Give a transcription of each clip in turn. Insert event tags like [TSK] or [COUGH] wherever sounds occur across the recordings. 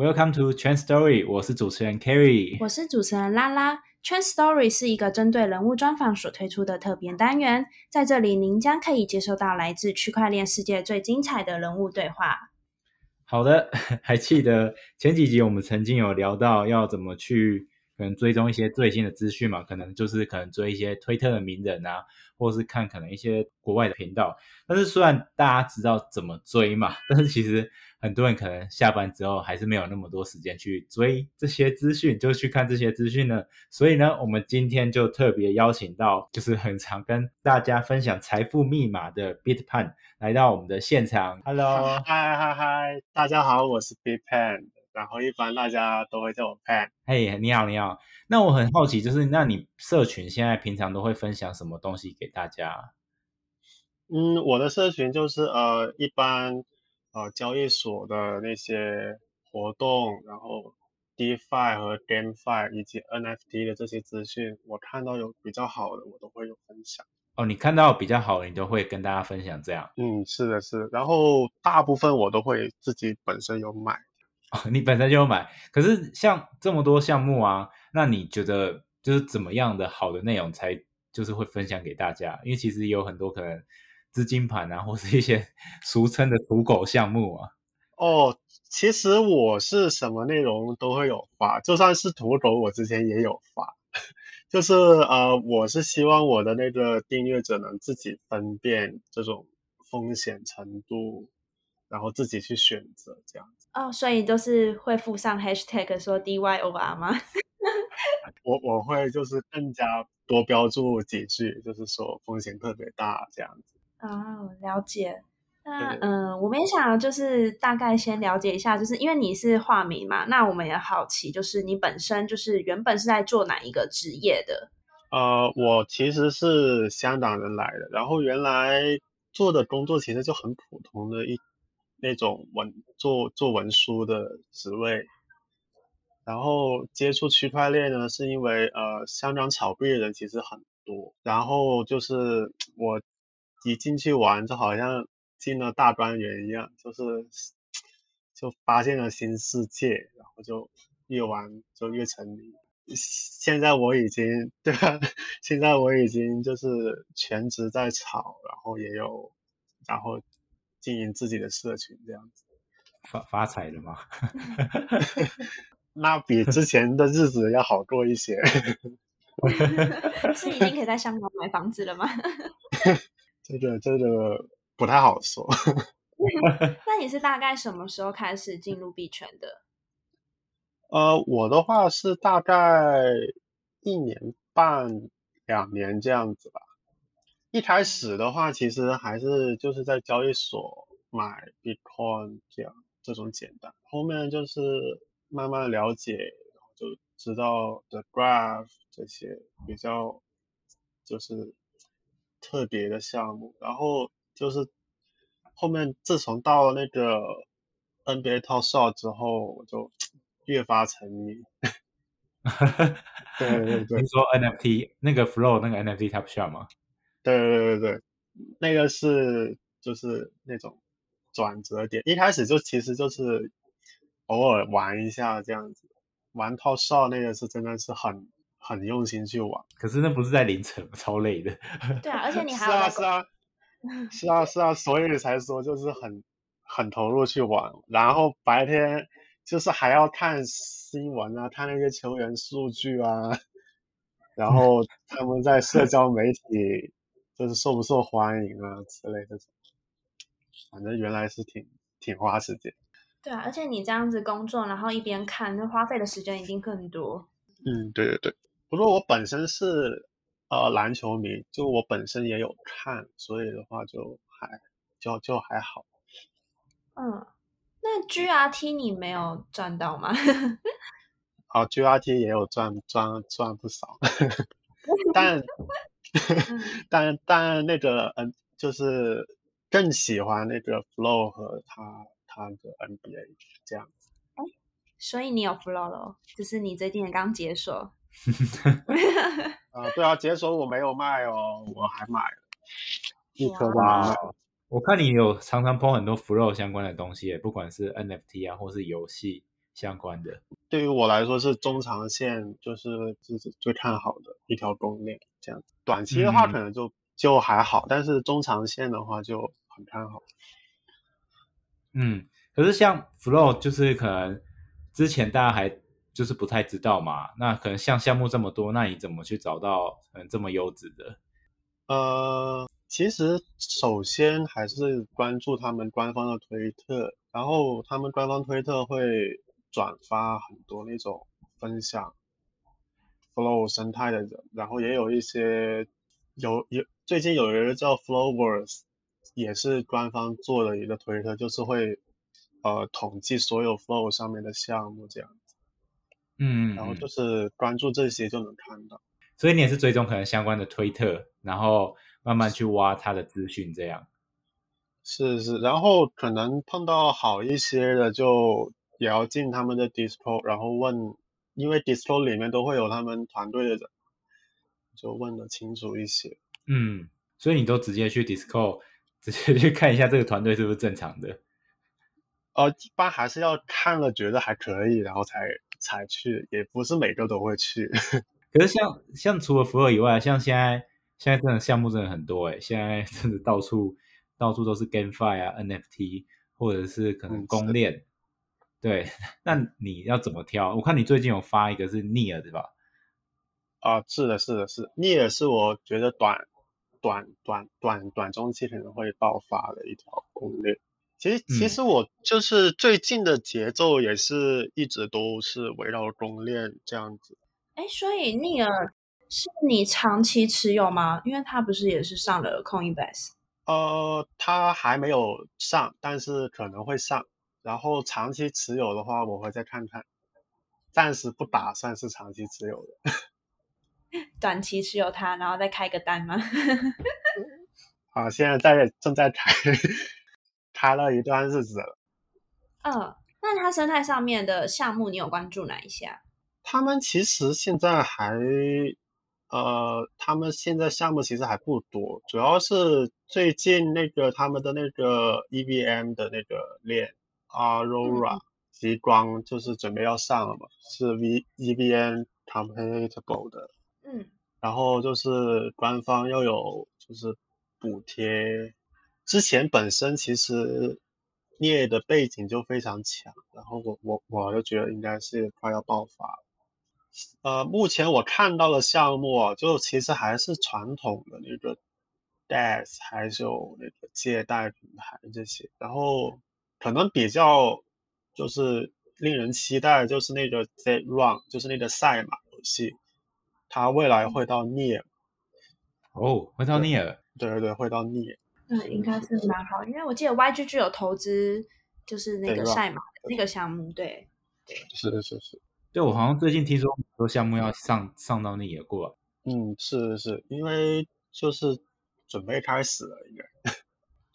Welcome to Trend Story，我是主持人 Kerry，我是主持人拉拉。Trend Story 是一个针对人物专访所推出的特别单元，在这里您将可以接收到来自区块链世界最精彩的人物对话。好的，[LAUGHS] 还记得前几集我们曾经有聊到要怎么去可能追踪一些最新的资讯嘛？可能就是可能追一些推特的名人啊，或是看可能一些国外的频道。但是虽然大家知道怎么追嘛，但是其实。很多人可能下班之后还是没有那么多时间去追这些资讯，就去看这些资讯呢。所以呢，我们今天就特别邀请到，就是很常跟大家分享财富密码的 Bitpan 来到我们的现场。Hello，[LAUGHS] 嗨嗨嗨，大家好，我是 Bitpan，然后一般大家都会叫我 Pan。嘿，你好你好。那我很好奇，就是那你社群现在平常都会分享什么东西给大家？嗯，我的社群就是呃，一般。呃，交易所的那些活动，然后 DeFi 和 GameFi 以及 NFT 的这些资讯，我看到有比较好的，我都会有分享。哦，你看到比较好的，你都会跟大家分享这样？嗯，是的，是。然后大部分我都会自己本身有买。哦，[LAUGHS] 你本身就有买。可是像这么多项目啊，那你觉得就是怎么样的好的内容才就是会分享给大家？因为其实有很多可能。资金盘啊，或是一些 [LAUGHS] 俗称的土狗项目啊。哦，其实我是什么内容都会有发，就算是土狗，我之前也有发。[LAUGHS] 就是呃，我是希望我的那个订阅者能自己分辨这种风险程度，然后自己去选择这样子。哦，所以都是会附上 hashtag 说 DYOR 吗？[LAUGHS] 我我会就是更加多标注几句，就是说风险特别大这样子。哦，了解。那嗯，我们也想就是大概先了解一下，就是因为你是化名嘛，那我们也好奇，就是你本身就是原本是在做哪一个职业的？呃，我其实是香港人来的，然后原来做的工作其实就很普通的一那种文做做文书的职位，然后接触区块链呢，是因为呃香港炒币的人其实很多，然后就是我。一进去玩就好像进了大观园一样，就是就发现了新世界，然后就越玩就越沉迷。现在我已经对吧？现在我已经就是全职在炒，然后也有然后经营自己的社群这样子。发发财了吗？[LAUGHS] 那比之前的日子要好过一些。[LAUGHS] [LAUGHS] 是已经可以在香港买房子了吗？这个这个不太好说。[LAUGHS] [LAUGHS] 那你是大概什么时候开始进入币圈的？呃，我的话是大概一年半两年这样子吧。一开始的话，其实还是就是在交易所买 Bitcoin 这样这种简单。后面就是慢慢了解，然后就知道 The Graph 这些比较就是。特别的项目，然后就是后面自从到了那个 NBA Top Shot 之后，我就 [TSK] 越发沉迷。[LAUGHS] 对对对，你说 NFT 那个 Flow 那个 NFT Top Shot 吗？对对对对，那个是就是那种转折点，一开始就其实就是偶尔玩一下这样子，玩 Top Shot 那个是真的是很。很用心去玩，可是那不是在凌晨，超累的。[LAUGHS] 对啊，而且你还是啊是啊 [LAUGHS] 是啊是啊，所以才说就是很很投入去玩，然后白天就是还要看新闻啊，看那些球员数据啊，然后 [LAUGHS] 他们在社交媒体就是受不受欢迎啊之类的，反正原来是挺挺花时间。对啊，而且你这样子工作，然后一边看，那花费的时间一定更多。嗯，对对对。不过我本身是呃篮球迷，就我本身也有看，所以的话就还就就还好。嗯，那 GRT 你没有赚到吗？[LAUGHS] 好，GRT 也有赚赚赚不少，[LAUGHS] 但 [LAUGHS] 但但那个嗯，就是更喜欢那个 Flow 和他他的 NBA 这样所以你有 Flow 了，就是你最近也刚解锁。[LAUGHS] 啊，对啊，解锁我没有卖哦，我还买了 [LAUGHS] 一颗吧。我看你有常常 po 很多 Flow 相关的东西，不管是 NFT 啊，或是游戏相关的？对于我来说是中长线，就是是最看好的一条公链这样子。短期的话可能就就还好，但是中长线的话就很看好。嗯，可是像 Flow 就是可能之前大家还就是不太知道嘛，那可能像项目这么多，那你怎么去找到嗯这么优质的？呃，其实首先还是关注他们官方的推特，然后他们官方推特会转发很多那种分享 Flow 生态的人，然后也有一些有有最近有一个叫 Flowverse。也是官方做的一个推特，就是会呃统计所有 Flow 上面的项目这样，嗯，然后就是关注这些就能看到。所以你也是追踪可能相关的推特，然后慢慢去挖他的资讯这样。是是，然后可能碰到好一些的，就也要进他们的 Discord，然后问，因为 Discord 里面都会有他们团队的人，就问的清楚一些。嗯，所以你都直接去 Discord。直接去看一下这个团队是不是正常的？呃，一般还是要看了觉得还可以，然后才才去，也不是每个都会去。[LAUGHS] 可是像像除了福尔以外，像现在现在真的项目真的很多诶，现在真的到处到处都是 GameFi 啊、NFT 或者是可能公链。对，[LAUGHS] 那你要怎么挑？我看你最近有发一个是 Near 对吧？啊，是的，是的，是 Near 是我觉得短。短短短短中期可能会爆发的一条攻略。其实其实我就是最近的节奏也是一直都是围绕公链这样子。哎，所以尼尔是你长期持有吗？因为他不是也是上了 Coinbase？呃，他还没有上，但是可能会上。然后长期持有的话，我会再看看。暂时不打算是长期持有的。[LAUGHS] 短期持有它，然后再开个单吗？[LAUGHS] 啊，现在在正在开，开了一段日子了。嗯，那它生态上面的项目，你有关注哪一些？他们其实现在还，呃，他们现在项目其实还不多，主要是最近那个他们的那个 EVM 的那个链 Aurora 极光就是准备要上了嘛，是 V EVM compatible 的。嗯，然后就是官方又有就是补贴，之前本身其实镍的背景就非常强，然后我我我就觉得应该是快要爆发了。呃，目前我看到的项目啊，就其实还是传统的那个 DAS，还有那个借贷平台这些，然后可能比较就是令人期待就是那个 Z Run，就是那个赛马游戏。它未来会到镍，哦，会到镍，对对对，会到镍，嗯，应该是蛮好，因为我记得。YGG 有投资，就是那个赛马的那个项目，对，对，是是是，对我好像最近听说很多项目要上上到那也过，嗯，是是是，因为就是准备开始了，应该，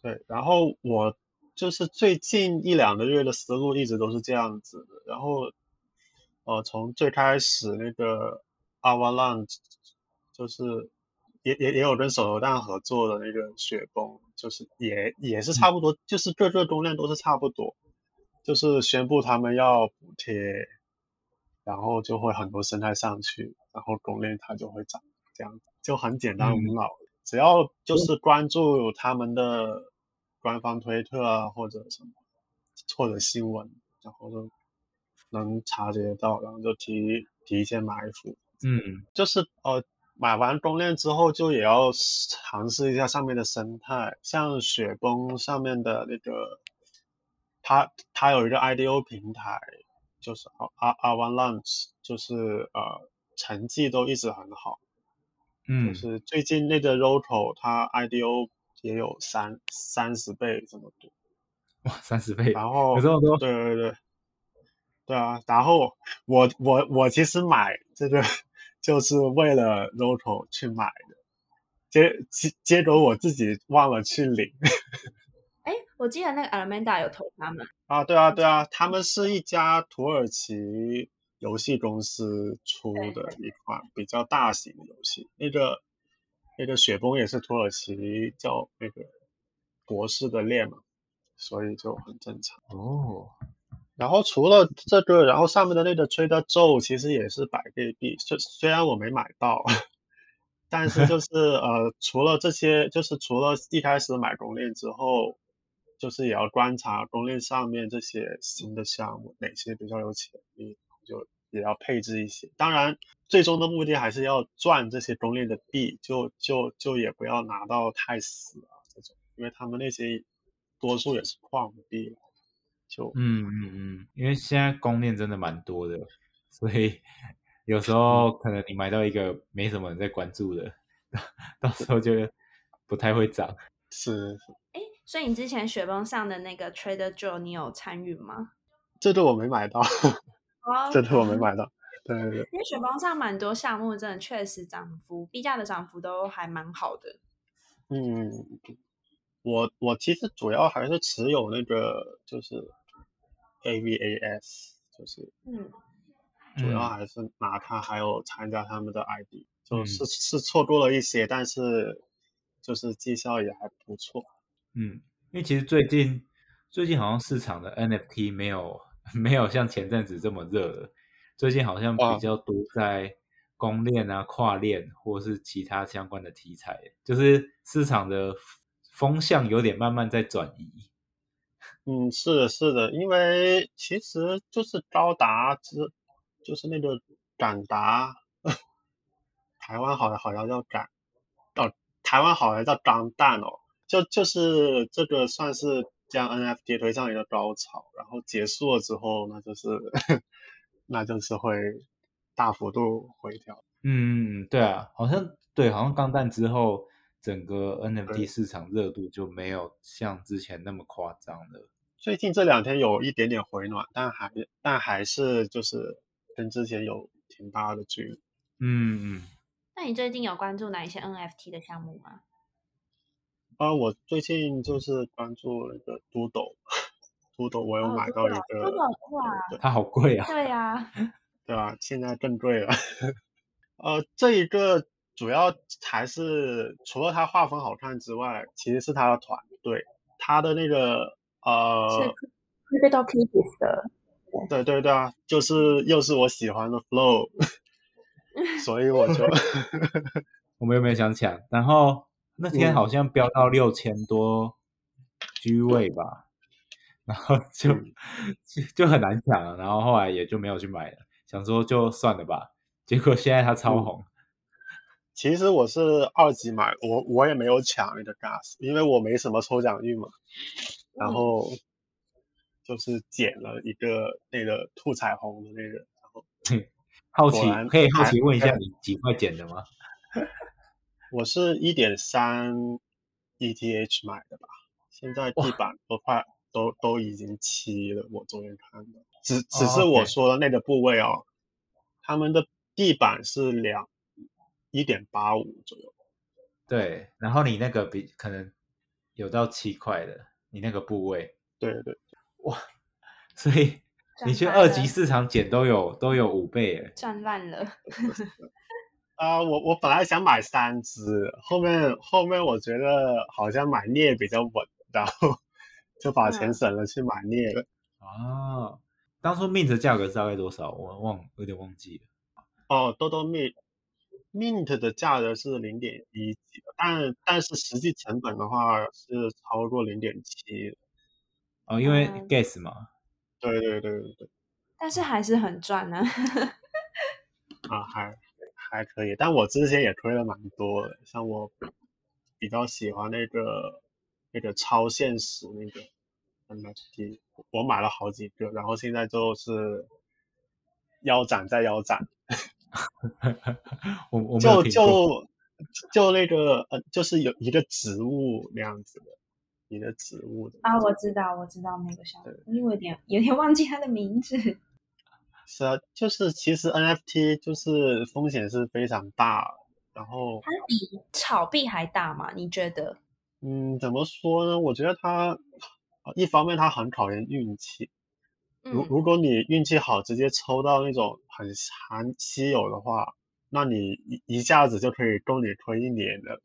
对，然后我就是最近一两个月的思路一直都是这样子的，然后，呃，从最开始那个。Avalanche 就是也也也有跟手榴弹合作的那个雪崩，就是也也是差不多，就是各个公链都是差不多，就是宣布他们要补贴，然后就会很多生态上去，然后公链它就会涨，这样就很简单无脑，只要就是关注他们的官方推特啊或者什么或者新闻，然后就能察觉到，然后就提提前埋伏。嗯，就是呃，买完公链之后，就也要尝试一下上面的生态，像雪崩上面的那个，它它有一个 IDO 平台，就是啊啊 Avalanche，就是呃成绩都一直很好，嗯，就是最近那个 Roto 它 IDO 也有三三十倍这么多，哇，三十倍，然后有这么多，对对对，对啊，然后我我我其实买这个。就是为了 Roto 去买的，结结结果我自己忘了去领。[LAUGHS] 哎，我记得那个 Alameda 有投他们啊，对啊对啊，他们是一家土耳其游戏公司出的一款比较大型的游戏。那个那个雪崩也是土耳其叫那个博士的链嘛，所以就很正常。哦，然后除了这个，然后上面的那个 Trader Joe 其实也是百倍币，虽虽然我没买到，但是就是呃，除了这些，就是除了一开始买公链之后，就是也要观察公链上面这些新的项目哪些比较有潜力，就也要配置一些。当然，最终的目的还是要赚这些公链的币，就就就也不要拿到太死啊这种，因为他们那些多数也是矿币。就嗯嗯嗯，因为现在公链真的蛮多的，所以有时候可能你买到一个没什么人在关注的，到时候就不太会涨。是，哎，所以你之前雪崩上的那个 Trader Joe 你有参与吗？这对我没买到，哦这对我没 [LAUGHS] 买到。对对对，因为雪崩上蛮多项目，真的确实涨幅，币价的涨幅都还蛮好的。嗯。我我其实主要还是持有那个就是 AVAS，就是嗯，主要还是拿它，还有参加他们的 ID，就是是错过了一些，但是就是绩效也还不错。嗯，因为其实最近最近好像市场的 NFT 没有没有像前阵子这么热了，最近好像比较多在公链啊、跨链或是其他相关的题材，就是市场的。风向有点慢慢在转移。嗯，是的，是的，因为其实就是高达之，就是那个敢达，台湾好像好像叫敢，哦，台湾好像叫钢弹哦，就就是这个算是将 NFT 推上一个高潮，然后结束了之后，那就是那就是会大幅度回调。嗯，对啊，好像对，好像钢弹之后。整个 NFT 市场热度就没有像之前那么夸张了。最近这两天有一点点回暖，但还但还是就是跟之前有挺大的距离。嗯嗯。那你最近有关注哪一些 NFT 的项目吗？啊，我最近就是关注那个 Doodle，Doodle 我有买到一个。哇，它好贵啊。对呀。[LAUGHS] 对啊，现在更贵了。[LAUGHS] 呃，这一个。主要还是除了它画风好看之外，其实是它的团队，它的那个呃，会被到 P 的，对对对啊，就是又是我喜欢的 Flow，[LAUGHS] 所以我就 [LAUGHS] [LAUGHS] 我们又没有想抢，然后那天好像飙到六千多 G 位吧，然后就就就很难抢了，然后后来也就没有去买了，想说就算了吧，结果现在它超红。其实我是二级买，我我也没有抢那个 gas，因为我没什么抽奖运嘛。然后就是剪了一个那个兔彩虹的那个，然后 [LAUGHS] 好奇可以好奇问一下你几块剪的吗？[LAUGHS] 我是一点三 ETH 买的吧，现在地板都快都都已经七了，我昨天看的，只只是我说的那个部位哦，他们的地板是两。一点八五左右，对，然后你那个比可能有到七块的，你那个部位，对对，哇，[LAUGHS] 所以你去二级市场捡都有都有五倍诶，赚烂了。[LAUGHS] 啊，我我本来想买三只，后面后面我觉得好像买镍比较稳，然后 [LAUGHS] 就把钱省了去买镍了。啊，当初 mint 的价格大概多少？我忘有点忘记了。哦，多多 mint。Mint 的价格是零点一几，但但是实际成本的话是超过零点七。哦，因为 gas 嘛。对对对对对。但是还是很赚呢。啊，还还可以，但我之前也亏了蛮多的，像我比较喜欢那个那个超现实那个 NFT，我买了好几个，然后现在就是腰斩再腰斩。[LAUGHS] 我我就就就那个呃，就是有一个植物那样子的，一个植物的啊，我知道，我知道那个项目，因为有点有点忘记它的名字。[LAUGHS] 是啊，就是其实 NFT 就是风险是非常大，然后它比炒币还大嘛？你觉得？嗯，怎么说呢？我觉得它一方面它很考验运气。如如果你运气好，直接抽到那种很罕稀有的话，那你一一下子就可以够你推一年的。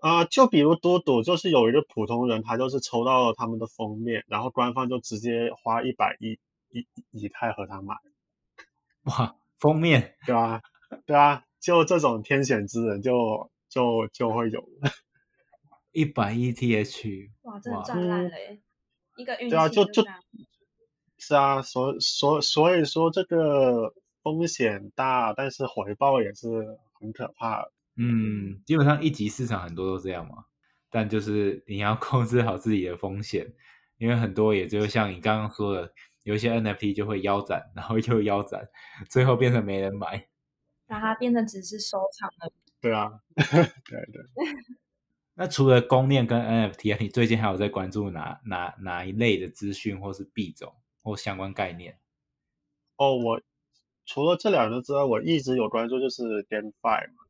啊，就比如嘟嘟，就是有一个普通人，他就是抽到了他们的封面，然后官方就直接花一百亿以以太和他买。哇，封面，对啊，对啊，就这种天选之人就就就会有一百亿 TH，哇，真的赚烂了一个运气对啊，就就，是啊，所所所以说这个风险大，但是回报也是很可怕。嗯，基本上一级市场很多都这样嘛，但就是你要 [LAUGHS] 控制好自己的风险，因为很多也就像你刚刚说的，有一些 NFT 就会腰斩，然后又腰斩，最后变成没人买，把它变成只是收藏了。对啊，对 [LAUGHS] 对。[LAUGHS] 那除了公链跟 NFT 啊，你最近还有在关注哪哪哪一类的资讯，或是币种或相关概念？哦，我除了这两个之外，我一直有关注就是 GameFi 嘛。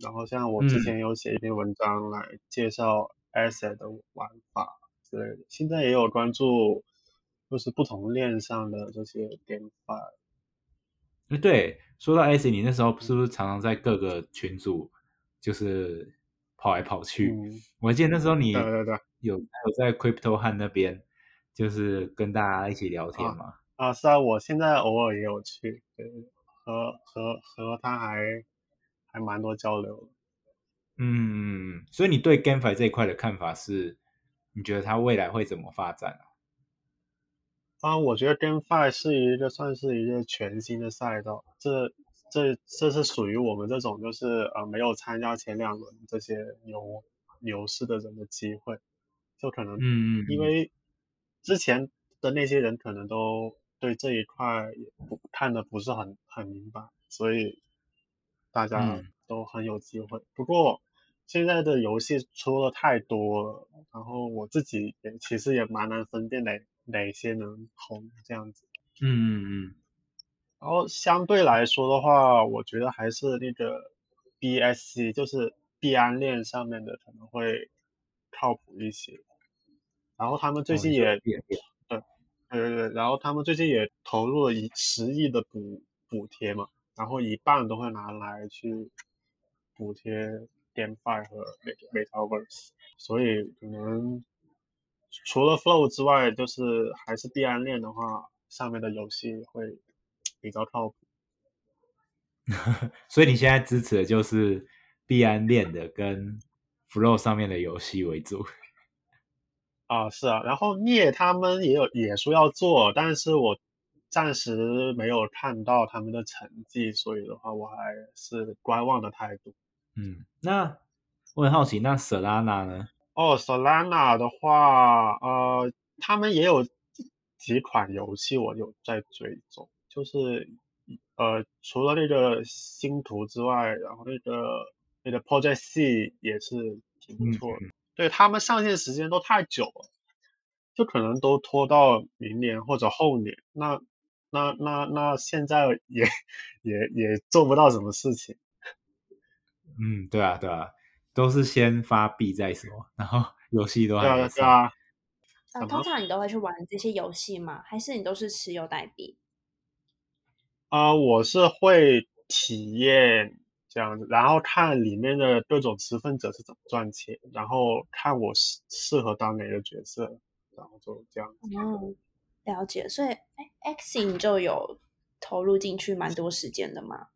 然后像我之前有写一篇文章来介绍 Asset 的玩法之类的，现在也有关注，就是不同链上的这些 GameFi。哎，对，说到 Asset，你那时候是不是常常在各个群组就是跑来跑去？我记得那时候你有有在 Crypto 汉那边，就是跟大家一起聊天嘛？啊，是啊，我现在偶尔也有去，对，和和和他还。还蛮多交流，嗯，所以你对 GameFi 这一块的看法是，你觉得它未来会怎么发展啊？啊，我觉得 GameFi 是一个算是一个全新的赛道，这这这是属于我们这种就是呃没有参加前两轮这些牛牛市的人的机会，就可能，嗯嗯，因为之前的那些人可能都对这一块不看的不是很很明白，所以。大家都很有机会，不过现在的游戏出了太多了，然后我自己也其实也蛮难分辨哪哪些能红这样子。嗯嗯嗯。然后相对来说的话，我觉得还是那个 BSC，就是币安链上面的可能会靠谱一些。然后他们最近也对对对对，然后他们最近也投入了一十亿的补补贴嘛。然后一半都会拿来去补贴 GameFi 和 Metaverse，所以可能除了 Flow 之外，就是还是币安链的话，上面的游戏会比较靠谱。[LAUGHS] 所以你现在支持的就是币安链的跟 Flow 上面的游戏为主。啊，是啊，然后镍他们也有也说要做，但是我。暂时没有看到他们的成绩，所以的话，我还是观望的态度。嗯，那我很好奇，那 Solana 呢？哦，Solana 的话，呃，他们也有几款游戏我有在追踪，就是呃，除了那个星图之外，然后那个那个 Project C 也是挺不错的。对他们上线时间都太久了，就可能都拖到明年或者后年。那那那那现在也也也做不到什么事情。嗯，对啊，对啊，都是先发币再说，然后 [LAUGHS] 游戏都还没对啊。[LAUGHS] 啊，通常你都会去玩这些游戏吗？还是你都是持有代币？啊，我是会体验这样子，然后看里面的各种持份者是怎么赚钱，然后看我适适合当哪个角色，然后就这样子。嗯。了解，所以哎，X 你就有投入进去蛮多时间的吗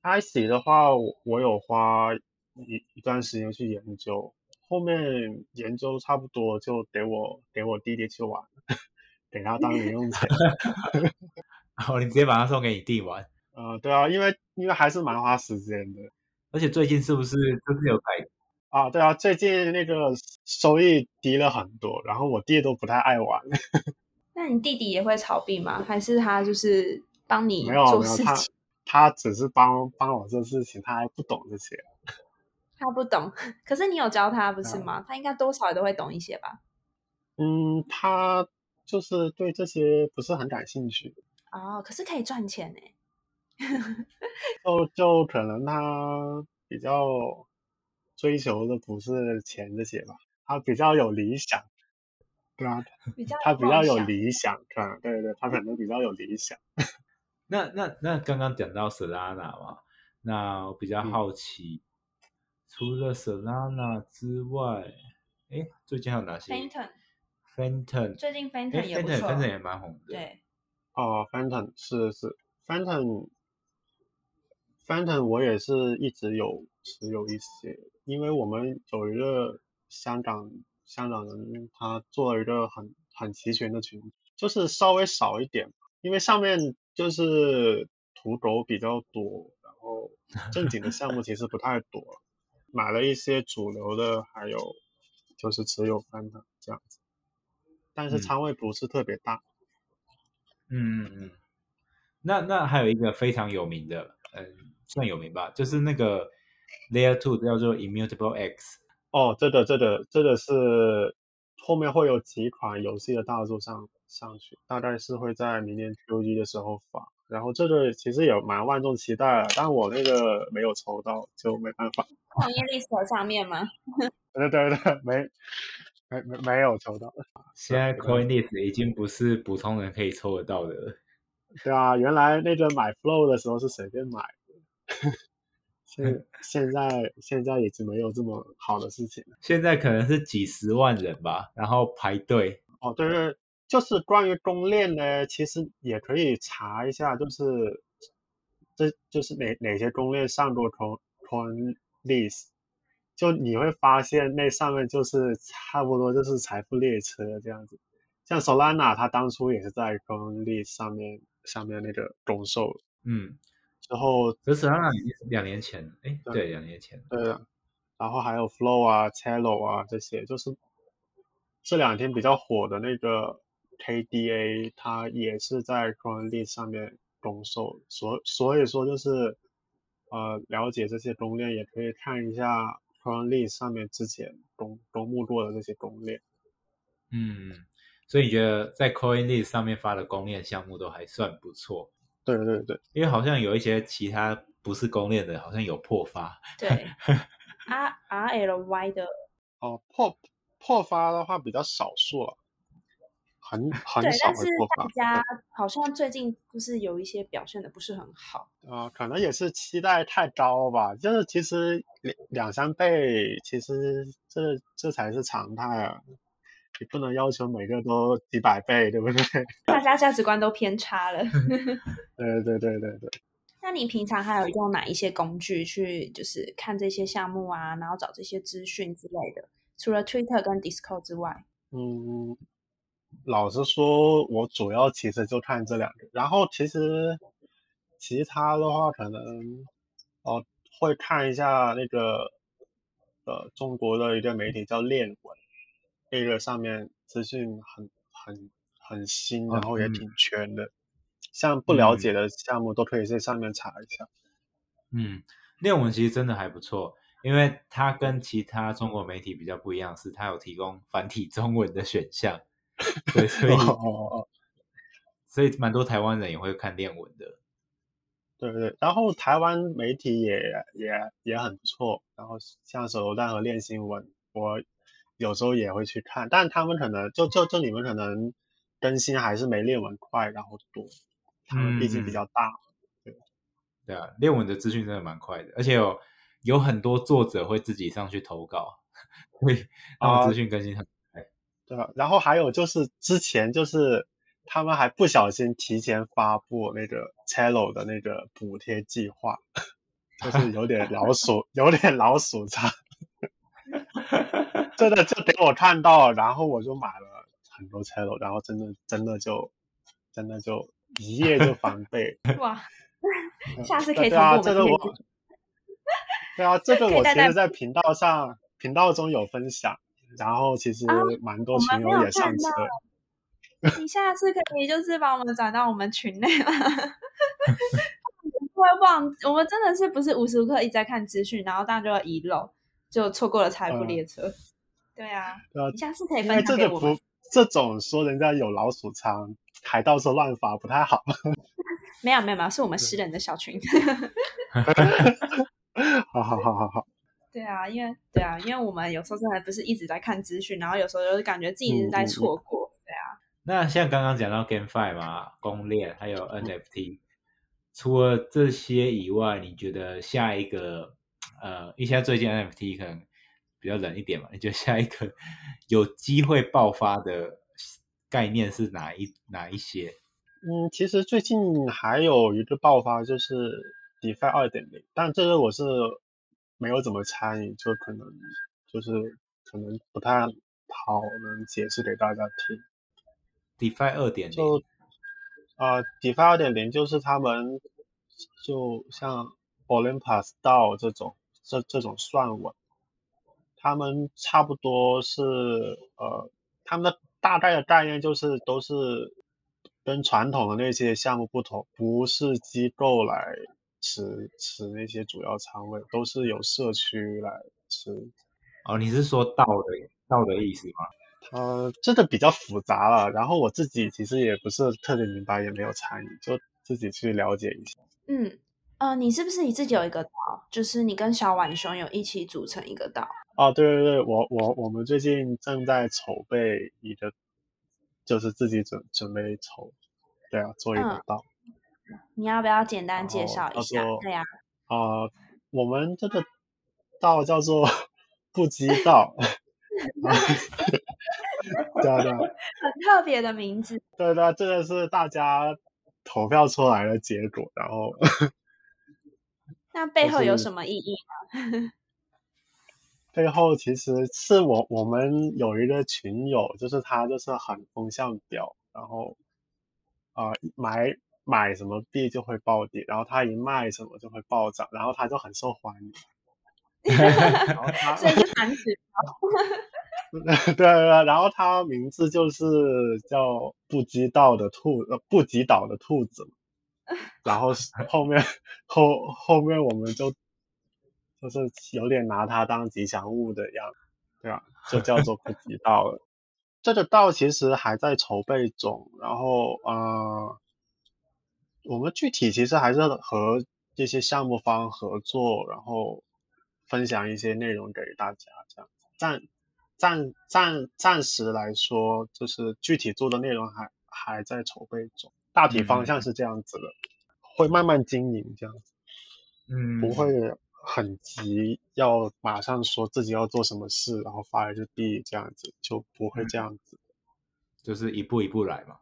？X 的话，我我有花一一段时间去研究，后面研究差不多就给我给我弟弟去玩，[LAUGHS] 给他当零用钱。[LAUGHS] 哦，你直接把它送给你弟玩？呃，对啊，因为因为还是蛮花时间的，而且最近是不是就是有改？啊，对啊，最近那个收益低了很多，然后我弟都不太爱玩。[LAUGHS] 那你弟弟也会炒币吗？还是他就是帮你做事情？他 [LAUGHS] 他只是帮帮我做事情，他还不懂这些。[LAUGHS] 他不懂，可是你有教他不是吗？他应该多少也都会懂一些吧？嗯，他就是对这些不是很感兴趣。哦，可是可以赚钱呢。[LAUGHS] 就就可能他比较追求的不是钱这些吧，他比较有理想。对啊，[LAUGHS] 他比较有理想，看，对对，他可能比较有理想。[LAUGHS] 那那那刚刚讲到 Solana 嘛，那我比较好奇除了 Solana 之外，哎，最近还有哪些 Phantom，？Phantom，最近哎 Phantom 也不错。，Phantom，Phantom 也蛮红的。对，哦，Phantom 是是 Phantom，Phantom 我也是一直有持有一些，因为我们有一个香港香港人，他做了一个很很齐全的群，就是稍微少一点，因为上面就是土狗比较多，然后正经的项目其实不太多，买了一些主流的，还有就是持有 Phantom 这样子，但是嗯仓位不是特别大。嗯嗯嗯。那那还有一个非常有名的，嗯，算有名吧，就是那个 Layer Two 叫做 Immutable X。哦，这个这个这个是后面会有几款游戏的大作上上去，大概是会在明年 Q 一的时候发。然后这个其实也蛮万众期待的，但我那个没有抽到，就没办法。创业 list 上面吗？[LAUGHS] 对对对，没没没没有抽到。现在 CoinList 已经不是普通人可以抽得到的了。对啊，原来那个买 Flow 的时候是随便买的，[LAUGHS] 现现在现在已经没有这么好的事情了。现在可能是几十万人吧，然后排队。哦，对对，就是关于公链呢，其实也可以查一下，就是这就是哪哪些公链上过 Coin Coin List，就你会发现那上面就是差不多就是财富列车这样子。像 Solana 它当初也是在 Coin List 上面上面那个公售，嗯，之后可是 Solana 已经两年前，哎，对对，两年前。对的，然后还有 Flow 啊、Cello 啊这些，就是这两天比较火的那个 KDA，它也是在 CoinList 上面公售，所所以说就是呃了解这些攻略，也可以看一下 CoinList 上面之前公公募过的这些攻略。嗯，所以你觉得在 CoinList 上面发的公链项目都还算不错，对对对，因为好像有一些其他不是公链的，好像有破发。对，[LAUGHS] R R L Y 的，哦破破发的话比较少数了，很 [LAUGHS] 很，少会破发大。家好像最近就是有一些表现的不是很好。啊、可能也是期待太高吧，就是其实两两三倍，其实这这才是常态啊，你不能要求每个都几百倍，对不对？[LAUGHS] 大家价值观都偏差了。[LAUGHS] 对对对对对，那你平常还有用哪一些工具去就是看这些项目啊，然后找这些资讯之类的？除了 Twitter 跟 Discord 之外，嗯，老实说，我主要其实就看这两个，然后其实其他的话可能哦会看一下那个呃中国的一个媒体叫链文，那个上面资讯很很很新，然后也嗯挺全的，像不了嗯解的项目都可以在上面查一下。嗯，练文其实真的还不错，因为它跟其他中国媒体比较不一样，是它有提供繁体中文的选项。对，所以哦哦哦，[LAUGHS] 所以蛮多台湾人也会看练文的。对对，然后台湾媒体也也也很不错，然后像手榴弹和练新闻，我有时候也会去看，但他们可能就就就你们可能更新还是没练文快，然后多，他们毕竟比嗯较大，对啊，练文的资讯真的蛮快的，而且有有很多作者会自己上去投稿，所以 [LAUGHS] 他们啊资讯更新很快。对吧？然后还有就是之前就是他们还不小心提前发布那个 Cello 的那个补贴计划，[LAUGHS] 就是有点老鼠，有点老鼠仓。[LAUGHS] 真的就给我看到，然后我就买了很多 Cello，然后真的真的就真的就一夜就翻倍。[LAUGHS] 哇，下次可以对啊，通过我这个我 [LAUGHS] 对啊，这个我其实在频道上频道中有分享，然后其实啊蛮多群友也上车。你下次可以就是把我们转到我们群内吗？[LAUGHS] 不会忘，我们真的是不是无时无刻一直在看资讯，然后大家就要遗漏，就错过了财富嗯列车。对啊你下次可以分享这个给我们不。这种说人家有老鼠仓，还到处乱发不太好。[LAUGHS] 没有没有没有，是我们私人的小群。好好好好好，[LAUGHS] 对啊，因为对啊，因为我们有时候真的不是一直在看资讯，然后有时候就是感觉自己一直在嗯嗯嗯错过。对啊，那像刚刚讲到 GameFi 嘛，公链还有 NFT，除了这些以外，你觉得下一个呃，一下最近 NFT 可能比较冷一点嘛，你觉得下一个有机会爆发的概念是哪一哪一些？嗯，其实最近还有一个爆发就是 DeFi 二点零，但这个我是没有怎么参与，就可能就是可能不太好能解释给大家听。DeFi 二点零，就呃，DeFi 二点零就是他们就像 Olympus DAO 这种这这种算稳，他们差不多是呃，他们的大概的概念就是都是跟传统的那些项目不同，不是机构来持持那些主要仓位，都是由社区来持。哦，你是说道的道的意思吗？呃，这个比较复杂了，然后我自己其实也不是特别明白，也没有参与，就自己去了解一下。嗯，呃，你是不是你自己有一个岛？就是你跟小浣熊有一起组成一个岛？哦，对对对，我我我们最近正在筹备一个，就是自己准准备筹，对啊，做一个道。你要不要简单介绍一下？对呀。啊，我们这个道叫做 [LAUGHS] 不羁道。[LAUGHS] 对啊对啊，[LAUGHS] 很特别的名字。对对，这个是大家投票出来的结果，然后。那背后有什么意义呢？背后其实是我我们有一个群友，就是他就是很风向标，然后啊买买什么币就会暴跌，然后他一卖什么就会暴涨，然后他就很受欢迎。[LAUGHS] 然后他这是 [LAUGHS] 对对，然后他名字就是叫不羁道的兔呃不羁岛的兔子，[LAUGHS] 然后后面后后面我们就就是有点拿它当吉祥物的样子，对吧？就叫做不羁道了。这个道其实还在筹备中，然后呃，我们具体其实还是和这些项目方合作，然后分享一些内容给大家，这样暂。暂暂暂时来说，就是具体做的内容还还在筹备中，大体方向是这样子的，会慢慢经营这样子，嗯，不会很急，要马上说自己要做什么事，然后发一个币这样子，就不会这样子，就是一步一步来嘛。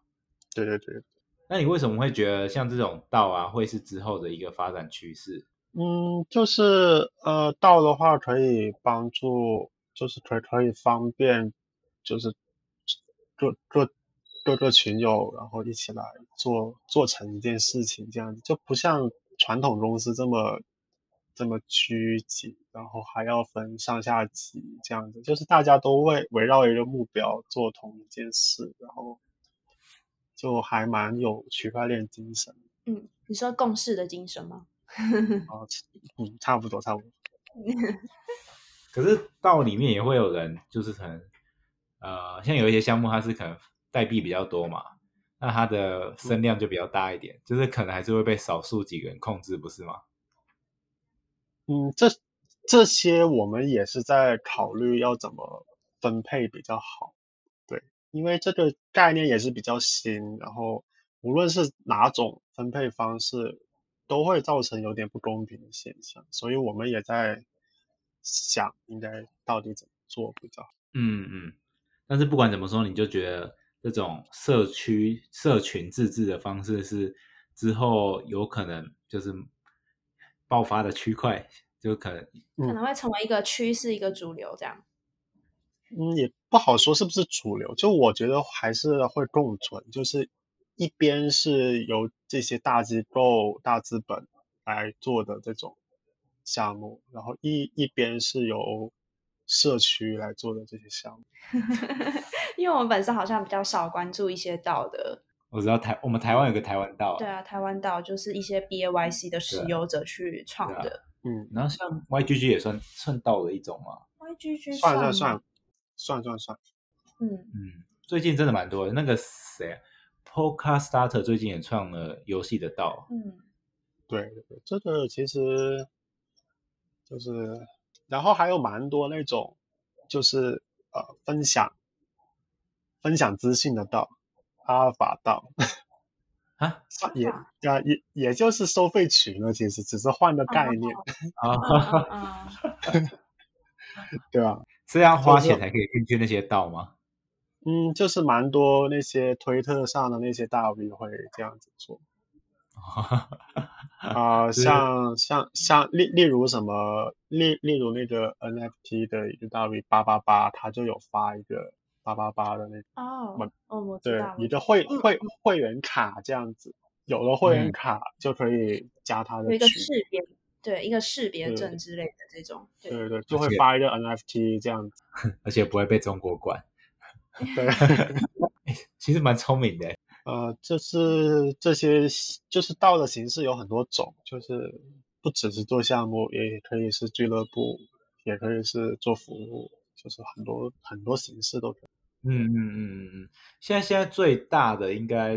对对对。那你为什么会觉得像这种道啊，会是之后的一个发展趋势？嗯，就是呃，道的话可以帮助。就是可可以方便，就是各各各个群友，然后一起来做做成一件事情，这样子就不像传统公司这么这么拘谨，然后还要分上下级这样子，就是大家都为围绕一个目标做同一件事，然后就还蛮有区块链精神。嗯，你说共事的精神吗？哦，嗯，差不多，差不多。[LAUGHS] 可是到里面也会有人，就是可能，呃，像有一些项目，它是可能代币比较多嘛，那它的声量就比较大一点，就是可能还是会被少数几个人控制，不是吗？嗯，这这些我们也是在考虑要怎么分配比较好，对，因为这个概念也是比较新，然后无论是哪种分配方式，都会造成有点不公平的现象，所以我们也在。想应该到底怎么做比较好？嗯嗯，但是不管怎么说，你就觉得这种社区社群自治的方式是之后有可能就是爆发的区块，就可能可能会成为一个趋势，一个主流这样。嗯，也不好说是不是主流，就我觉得还是会共存，就是一边是由这些大机构、大资本来做的这种。项目，然后一一边是由社区来做的这些项目，[LAUGHS] 因为我们本身好像比较少关注一些道的。我知道台我们台湾有个台湾道，对啊，台湾道就是一些 B A Y C 的持有者去创的。嗯，然后像 Y G G 也算算道的一种嘛？Y G G 算算算算算算。嗯嗯，最近真的蛮多的。那个谁，Poker Starter 最近也创了游戏的道。嗯，对对对，这个其实。就是，然后还有蛮多那种，就是呃分享分享资讯的道，阿尔法道。啊，也啊也也就是收费群了，其实只是换个概念啊，[LAUGHS] 对吧？是要花钱才可以进去那些道吗？嗯，就是蛮多那些推特上的那些大 V 会这样子做。[LAUGHS] 啊，像像像例例如什么例例如那个 NFT 的一个大 V 八八八，他就有发一个八八八的那种哦哦，我对你的会会会员卡这样子，有了会员卡就可以加他的一个识别，对一个识别证之类的这种，对对对，就会发一个 NFT 这样子，[LAUGHS] 而且不会被中国管。[LAUGHS] 对，[LAUGHS] 其实蛮聪明的。呃，就是这些，就是道的形式有很多种，就是不只是做项目，也可以是俱乐部，也可以是做服务，就是很多很多形式都可以。嗯嗯嗯嗯嗯。现在现在最大的应该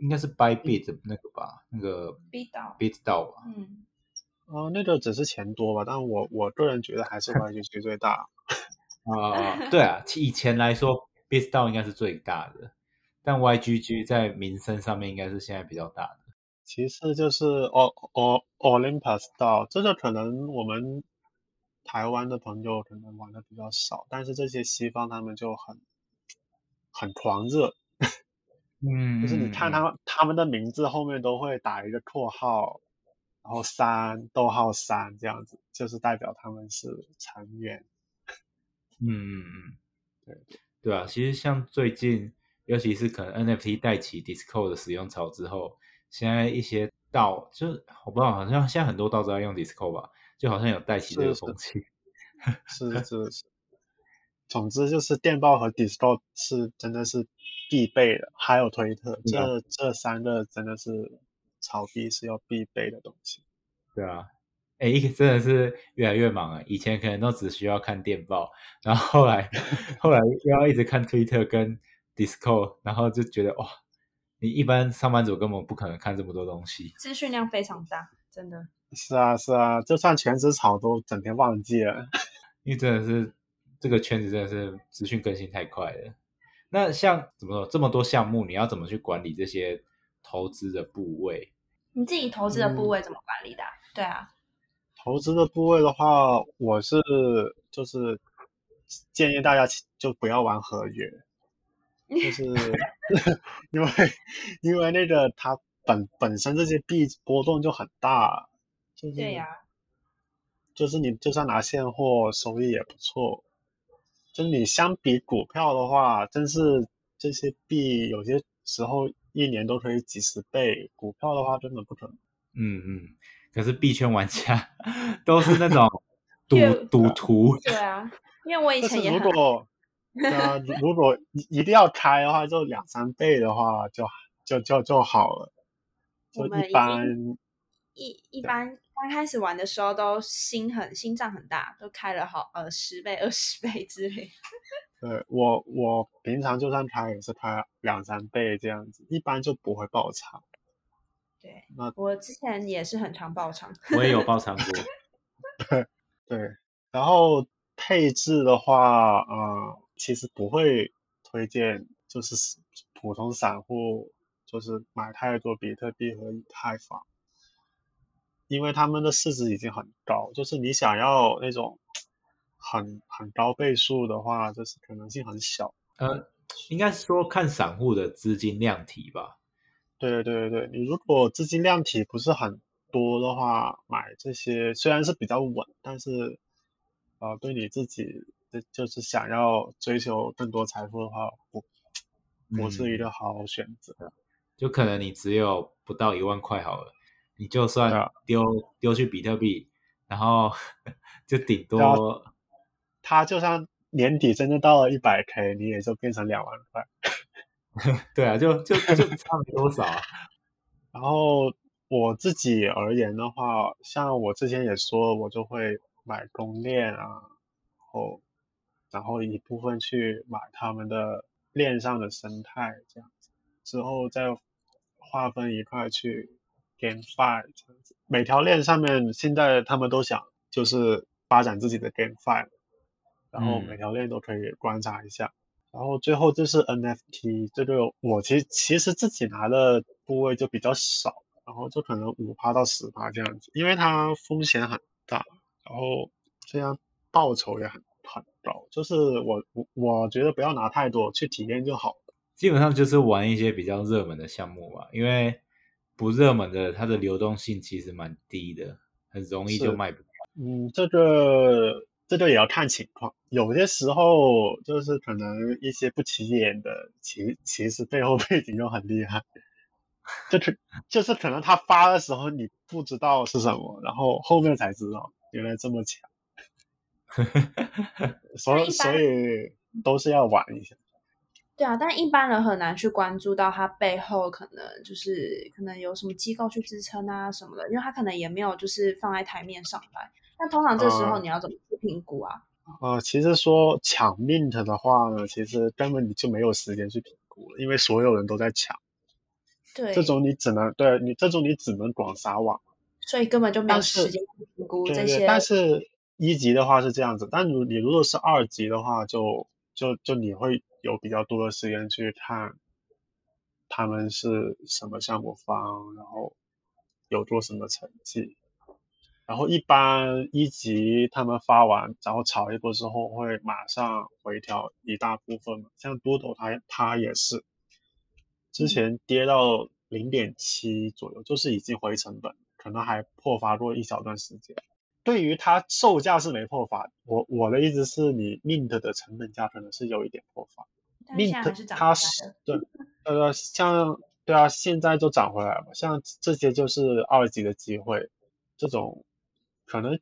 应该是 Bybit 那个吧，那个 Bit 道，Bit 道吧。嗯。哦，那个只是钱多吧，但我我个人觉得还是 YGG 最大。啊，[LAUGHS] 对啊，以前来说，Bit 道应该是最大的。但 YGG 在名声上面应该是现在比较大的，其次就是 O O Olympus 道，这个可能我们台湾的朋友可能玩的比较少，但是这些西方他们就很很狂热，嗯，就是你看他们他们的名字后面都会打一个括号，然后三逗号三这样子，就是代表他们是成员，嗯嗯嗯，对对。啊，其实像最近。尤其是可能 NFT 带起 Discord 的使用潮之后，现在一些道就是我不知道，好像现在很多道都在用 Discord 吧，就好像有带起这个风气。是 [LAUGHS] 是是。总之就是电报和 Discord 是真的是必备的，还有推特，这这三个真的是炒币是要必备的东西。对啊，哎，[LAUGHS] 真的是越来越忙了！以前可能都只需要看电报，然后后来后来又要一直看推特跟。Discord，然后就觉得哇，你一般上班族根本不可能看这么多东西，资讯量非常大，真的是啊是啊，就算全职炒都整天忘记了，[LAUGHS] 因为真的是这个圈子真的是资讯更新太快了。那像怎么说这么多项目，你要怎么去管理这些投资的部位？你自己投资的部位怎么管理的？对啊，投资的部位的话，我是就是建议大家就不要玩合约。就是 [LAUGHS] 因为因为那个它本本身这些币波动就很大，就是对呀，就是你就算拿现货收益也不错，就是你相比股票的话，真是这些币有些时候一年都可以几十倍，股票的话真的不可能。嗯嗯，可是币圈玩家都是那种 [LAUGHS] 赌赌徒。对啊，因为我以前也很。[LAUGHS] 那如果一一定要开的话，就两三倍的话，就就就就好了。就一般一一般刚开始玩的时候，都心很心脏很大，都开了好呃十倍、二十倍之类。[LAUGHS] 对我我平常就算开也是开两三倍这样子，一般就不会爆仓。对，那我之前也是很常爆仓，我也有爆仓过。[LAUGHS] 对对，然后配置的话，呃。其实不会推荐，就是普通散户就是买太多比特币和以太坊，因为他们的市值已经很高，就是你想要那种很很高倍数的话，就是可能性很小。呃，应该说看散户的资金量体吧。对对对对，你如果资金量体不是很多的话，买这些虽然是比较稳，但是呃，对你自己。就是想要追求更多财富的话，不不是一个好选择。就可能你只有不到一万块好了，你就算丢丢去比特币，然后 [LAUGHS] 就顶多，它就算年底真的到了一百 K，你也就变成两万块。[LAUGHS] 对啊，就就就差没多少。[LAUGHS] 然后我自己而言的话，像我之前也说，我就会买公链啊，然后。然后一部分去买他们的链上的生态，这样子之后再划分一块去 GameFi 这样子。每条链上面现在他们都想就是发展自己的 GameFi，然后每条链都可以观察一下。然后最后就是 NFT，这个我其实其实自己拿的部位就比较少，然后就可能五趴到十趴这样子，因为它风险很大，然后这样报酬也很很高，就是我我我觉得不要拿太多，去体验就好。基本上就是玩一些比较热门的项目吧，因为不热门的它的流动性其实蛮低的，很容易就卖不掉。嗯，这个。这个也要看情况，有些时候就是可能一些不起眼的，其其实背后背景又很厉害，就是就是可能他发的时候你不知道是什么，然后后面才知道原来这么强，[LAUGHS] 所以所以都是要玩一下。对啊，但一般人很难去关注到他背后可能就是可能有什么机构去支撑啊什么的，因为他可能也没有就是放在台面上来。那通常这时候你要怎么去评估啊？呃，其实说抢 mint 的话呢，其实根本你就没有时间去评估了，因为所有人都在抢。对。这种你只能对你这种你只能广撒网。所以根本就没有时间去评估这些。但是一级的话是这样子，但如你如果是二级的话，就就就你会有比较多的时间去看他们是什么项目方，然后有做什么成绩。然后一般一级他们发完，然后炒一波之后会马上回调一大部分，像多头它它也是，之前跌到零点七左右，就是已经回成本，可能还破发过一小段时间。对于它售价是没破发，我我的意思是你 mint 的成本价可能是有一点破发。mint 它是对呃像对啊现在就涨回来了，像这些就是二级的机会，这种。可能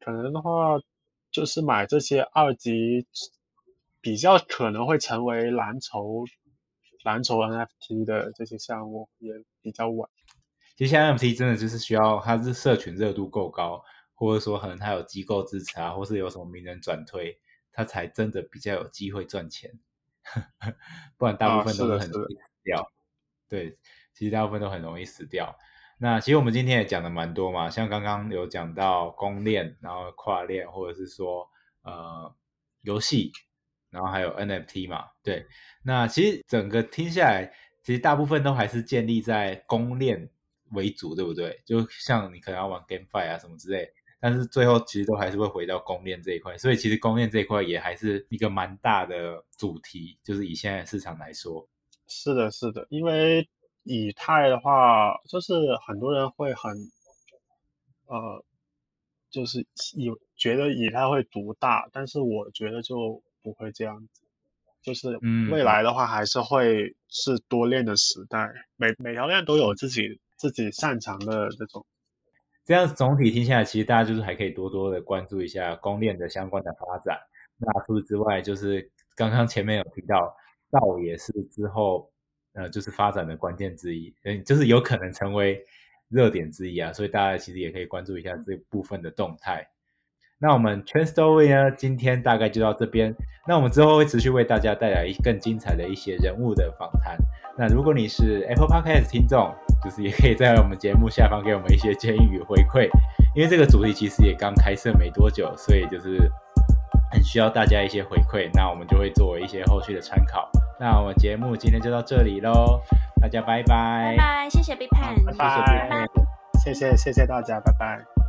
可能的话，就是买这些二级比较可能会成为蓝筹蓝筹 NFT 的这些项目也比较稳。其实 NFT 真的就是需要它是社群热度够高，或者说可能它有机构支持啊，或是有什么名人转推，它才真的比较有机会赚钱。[LAUGHS] 不然大部分都是很容易死掉。对，其实大部分都很容易死掉。那其实我们今天也讲的蛮多嘛，像刚刚有讲到公链，然后跨链，或者是说呃游戏，然后还有 NFT 嘛，对。那其实整个听下来，其实大部分都还是建立在公链为主，对不对？就像你可能要玩 GameFi 啊什么之类，但是最后其实都还是会回到公链这一块。所以其实公链这一块也还是一个蛮大的主题，就是以现在市场来说。是的，是的，因为。以太的话，就是很多人会很，呃，就是以觉得以太会独大，但是我觉得就不会这样子，就是未来的话还是会是多链的时代，每每条链都有自己自己擅长的这种。这样总体听下来，其实大家就是还可以多多的关注一下公链的相关的发展。那除此之外，就是刚刚前面有提到，道也是之后。呃，就是发展的关键之一，嗯，就是有可能成为热点之一啊，所以大家其实也可以关注一下这部分的动态。那我们 Train Story 呢，今天大概就到这边。那我们之后会持续为大家带来更精彩的一些人物的访谈。那如果你是 Apple Podcast 听众，就是也可以在我们节目下方给我们一些建议与回馈，因为这个主题其实也刚开设没多久，所以就是很需要大家一些回馈，那我们就会作为一些后续的参考。那我们节目今天就到这里喽，大家拜拜，拜拜，谢谢 Big Pan，拜拜，谢谢谢谢大家，拜拜。